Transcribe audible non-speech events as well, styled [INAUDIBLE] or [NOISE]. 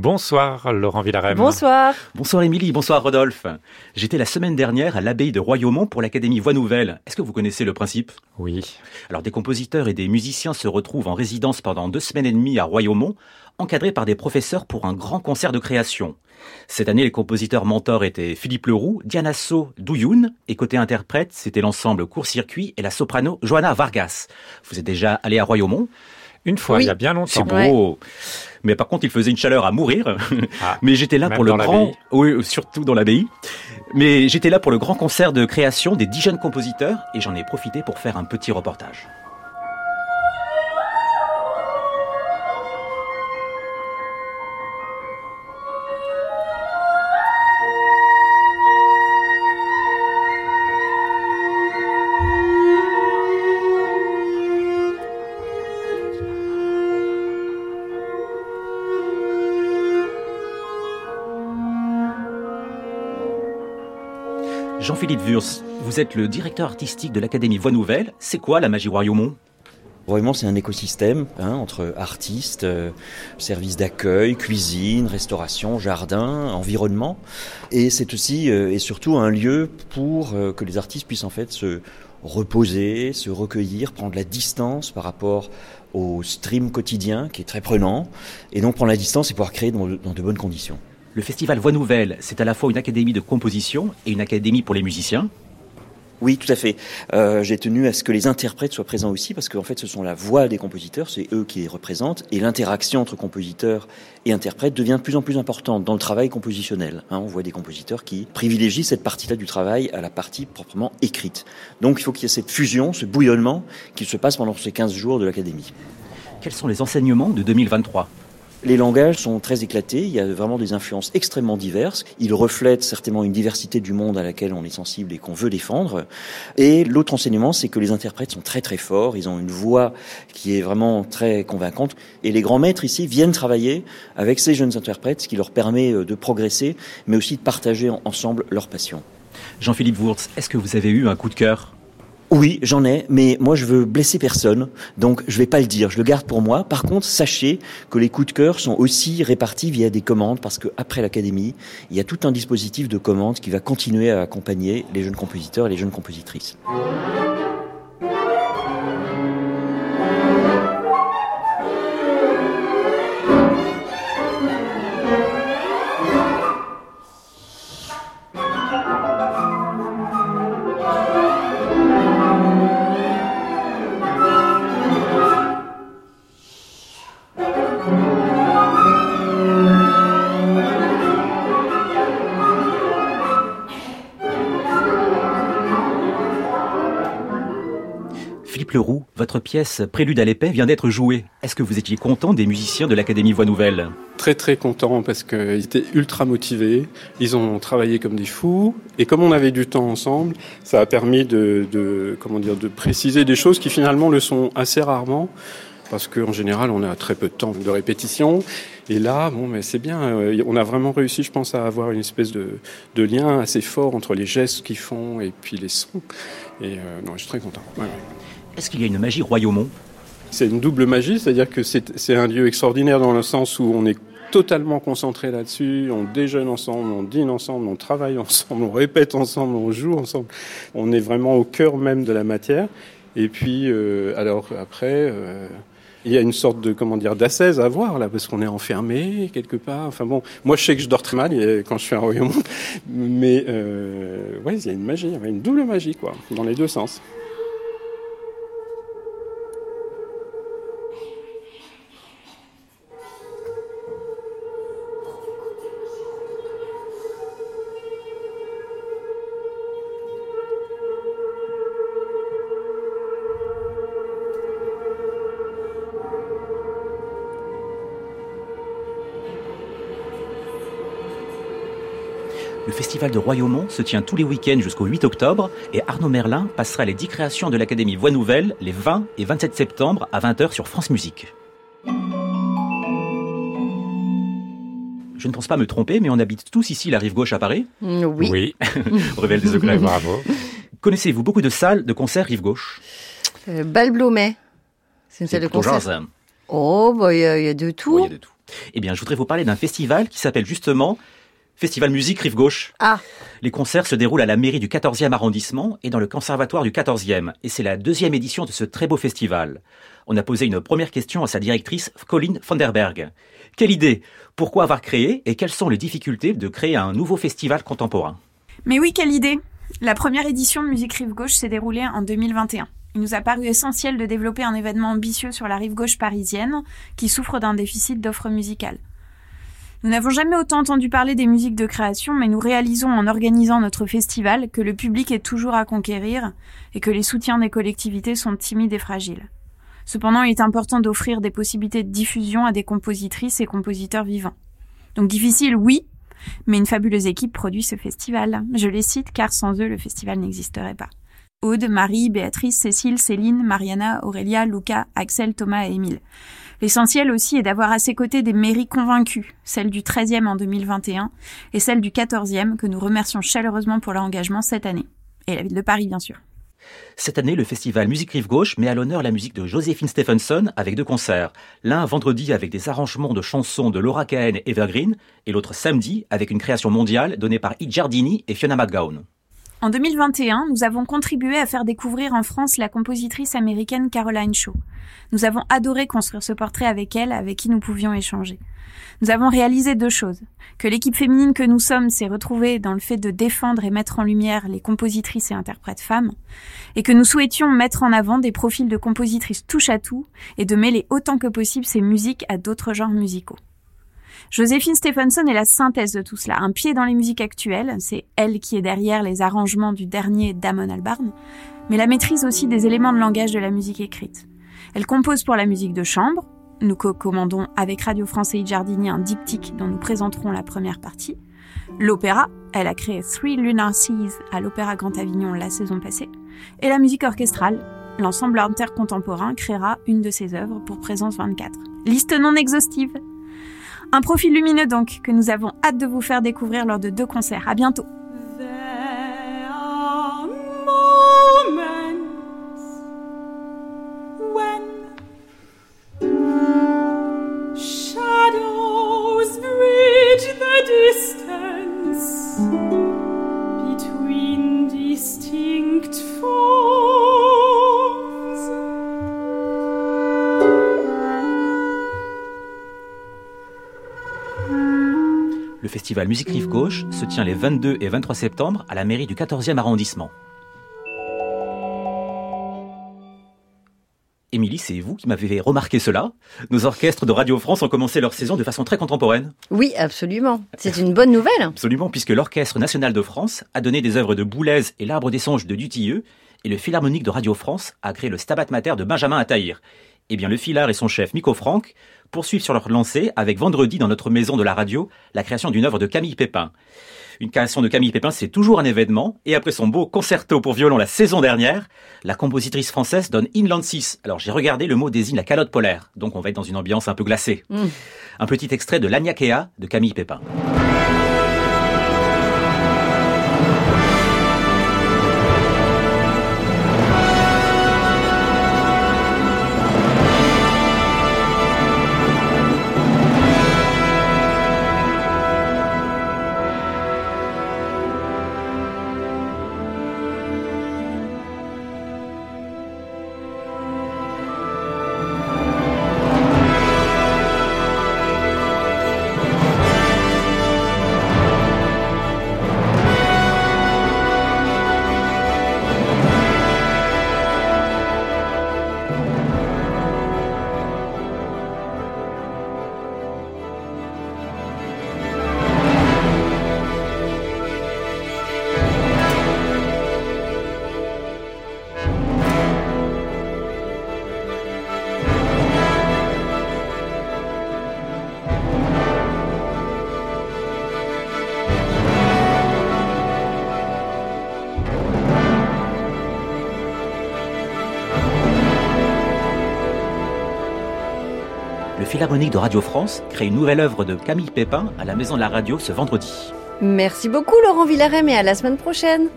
Bonsoir Laurent Villarem. Bonsoir. Bonsoir Émilie, bonsoir Rodolphe. J'étais la semaine dernière à l'abbaye de Royaumont pour l'Académie Voix Nouvelle. Est-ce que vous connaissez le principe? Oui. Alors des compositeurs et des musiciens se retrouvent en résidence pendant deux semaines et demie à Royaumont, encadrés par des professeurs pour un grand concert de création. Cette année, les compositeurs mentors étaient Philippe Leroux, Diana So Douyoun, et côté interprète, c'était l'ensemble Court-Circuit et la soprano Johanna Vargas. Vous êtes déjà allé à Royaumont? Une fois, il y a bien longtemps. C'est beau. Mais par contre, il faisait une chaleur à mourir. Ah, [LAUGHS] Mais j'étais là pour le grand, oui, surtout dans l'abbaye. Mais j'étais là pour le grand concert de création des dix jeunes compositeurs et j'en ai profité pour faire un petit reportage. Jean-Philippe Wurz, vous êtes le directeur artistique de l'Académie Voix Nouvelle. C'est quoi la magie Royaumont Vraiment, c'est un écosystème hein, entre artistes, euh, services d'accueil, cuisine, restauration, jardin, environnement. Et c'est aussi euh, et surtout un lieu pour euh, que les artistes puissent en fait se reposer, se recueillir, prendre la distance par rapport au stream quotidien qui est très prenant, et donc prendre la distance et pouvoir créer dans, dans de bonnes conditions. Le festival Voix Nouvelle, c'est à la fois une académie de composition et une académie pour les musiciens. Oui, tout à fait. Euh, J'ai tenu à ce que les interprètes soient présents aussi, parce qu'en fait, ce sont la voix des compositeurs, c'est eux qui les représentent, et l'interaction entre compositeurs et interprètes devient de plus en plus importante dans le travail compositionnel. Hein, on voit des compositeurs qui privilégient cette partie-là du travail à la partie proprement écrite. Donc, il faut qu'il y ait cette fusion, ce bouillonnement qui se passe pendant ces 15 jours de l'académie. Quels sont les enseignements de 2023 Les langages sont très éclatés, il y a vraiment des influences extrêmement diverses. Ils reflètent certainement une diversité du monde à laquelle on est sensible et qu'on veut défendre. Et l'autre enseignement, c'est que les interprètes sont très très forts, ils ont une voix qui est vraiment très convaincante. Et les grands maîtres ici viennent travailler avec ces jeunes interprètes, ce qui leur permet euh, de progresser, mais aussi de partager ensemble leur passion. Jean-Philippe Wurz, est-ce que vous avez eu un coup de cœur? Oui, j'en ai, mais moi je veux blesser personne, donc je vais pas le dire, je le garde pour moi. Par contre, sachez que les coups de cœur sont aussi répartis via des commandes, parce que après l'académie, il y a tout un dispositif de commandes qui va continuer à accompagner les jeunes compositeurs et les jeunes compositrices. Philippe Leroux, votre pièce Prélude à l'épée vient d'être jouée. Est-ce que vous étiez content des musiciens de l'Académie Voix Nouvelle? Très très content parce qu'ils étaient ultra motivés, ils ont travaillé comme des fous. Et comme on avait du temps ensemble, ça a permis de, comment dire de préciser des choses qui finalement le sont assez rarement. Parce qu'en général on a très peu de temps de répétition. Et là bon mais c'est bien, euh, on a vraiment réussi je pense à avoir une espèce de, lien assez fort entre les gestes qu'ils font et puis les sons. Et euh, non je suis très content. Est-ce qu'il y a une magie Royaumont C'est une double magie, c'est-à-dire que c'est un lieu extraordinaire dans le sens où on est totalement concentré là-dessus, on déjeune ensemble, on dîne ensemble, on travaille [LAUGHS] ensemble, on répète ensemble, on joue ensemble. On est vraiment au cœur même de la matière. Et puis, euh, alors après, euh, il y a une sorte de comment dire d'assaise à voir là, parce qu'on est enfermé quelque part. Enfin bon, moi je sais que je dors très mal euh, quand je suis à Royaumont, mais euh, il y a une magie, une double magie quoi, dans les deux sens. Le festival de Royaumont se tient tous les week-ends jusqu'au 8 octobre et Arnaud Merlin passera les 10 créations de l'Académie Voix Nouvelle les 20 et 27 septembre à 20h sur France Musique. Je ne pense pas me tromper, mais on habite tous ici la rive gauche à Paris. Mm, Oui. Oui, [LAUGHS] Révèle des secrets. bravo. Connaissez-vous beaucoup de salles de concert rive gauche? Euh, Balblomet. C'est une salle de concert. genre, ça. Oh, bah, il y, a- il y a de tout. il y a de tout. Eh bien, je voudrais vous parler d'un festival qui s'appelle justement Festival Musique Rive Gauche. Ah. Les concerts se déroulent à la mairie du 14e arrondissement et dans le conservatoire du 14e. Et c'est la deuxième édition de ce très beau festival. On a posé une première question à sa directrice, Colin Vanderberg. Quelle idée? Pourquoi avoir créé Et quelles sont les difficultés de créer un nouveau festival contemporain? Mais oui, quelle idée La première édition de Musique Rive Gauche s'est déroulée en 2021. Il nous a paru essentiel de développer un événement ambitieux sur la rive gauche parisienne qui souffre d'un déficit d'offres musicales. Nous n'avons jamais autant entendu parler des musiques de création, mais nous réalisons en organisant notre festival que le public est toujours à conquérir et que les soutiens des collectivités sont timides et fragiles. Cependant, il est important d'offrir des possibilités de diffusion à des compositrices et compositeurs vivants. Donc difficile, oui, mais une fabuleuse équipe produit ce festival. Je les cite car sans eux, le festival n'existerait pas. Aude, Marie, Béatrice, Cécile, Céline, Mariana, Aurélia, Luca, Axel, Thomas et Émile. L'essentiel aussi est d'avoir à ses côtés des mairies convaincues, celle du 13e en 2021 et celle du 14e que nous remercions chaleureusement pour leur engagement cette année. Et la ville de Paris, bien sûr. Cette année, le festival Musique Rive Gauche met à l'honneur la musique de Joséphine Stephenson avec deux concerts. L'un vendredi avec des arrangements de chansons de Laura Cahen et Evergreen, et l'autre samedi avec une création mondiale donnée par Id Giardini et Fiona McGowan. En 2021, nous avons contribué à faire découvrir en France la compositrice américaine Caroline Shaw. Nous avons adoré construire ce portrait avec elle, avec qui nous pouvions échanger. Nous avons réalisé deux choses. Que l'équipe féminine que nous sommes s'est retrouvée dans le fait de défendre et mettre en lumière les compositrices et interprètes femmes, et que nous souhaitions mettre en avant des profils de compositrices touche à tout et de mêler autant que possible ces musiques à d'autres genres musicaux. Joséphine Stephenson est la synthèse de tout cela. Un pied dans les musiques actuelles, c'est elle qui est derrière les arrangements du dernier Damon Albarn, mais la maîtrise aussi des éléments de langage de la musique écrite. Elle compose pour la musique de chambre. Nous co-commandons avec Radio France et Jardini un diptyque dont nous présenterons la première partie. L'opéra, elle a créé Three Lunar Seas à l'Opéra Grand Avignon la saison passée. Et la musique orchestrale, l'ensemble intercontemporain créera une de ses œuvres pour Présence 24. Liste non exhaustive, un profil lumineux donc que nous avons hâte de vous faire découvrir lors de deux concerts. À bientôt. Festival Musique Rive Gauche se tient les 22 et 23 septembre à la mairie du 14e arrondissement. Émilie, c'est vous qui m'avez remarqué cela. Nos orchestres de Radio France ont commencé leur saison de façon très contemporaine. Oui, absolument. C'est une bonne nouvelle. Absolument, puisque l'Orchestre national de France a donné des œuvres de Boulez et l'Arbre des songes de Dutilleux, et le Philharmonique de Radio France a créé le Stabat Mater de Benjamin Attahir. Eh bien, le Filard et son chef, Miko Franck, poursuivent sur leur lancée avec vendredi dans notre maison de la radio la création d'une œuvre de Camille Pépin. Une création de Camille Pépin, c'est toujours un événement. Et après son beau concerto pour violon la saison dernière, la compositrice française donne Inland 6. Alors j'ai regardé, le mot désigne la calotte polaire. Donc on va être dans une ambiance un peu glacée. Mm. Un petit extrait de l'Agnakea de Camille Pépin. Philharmonique de Radio France crée une nouvelle œuvre de Camille Pépin à la Maison de la Radio ce vendredi. Merci beaucoup Laurent Villarem et à la semaine prochaine.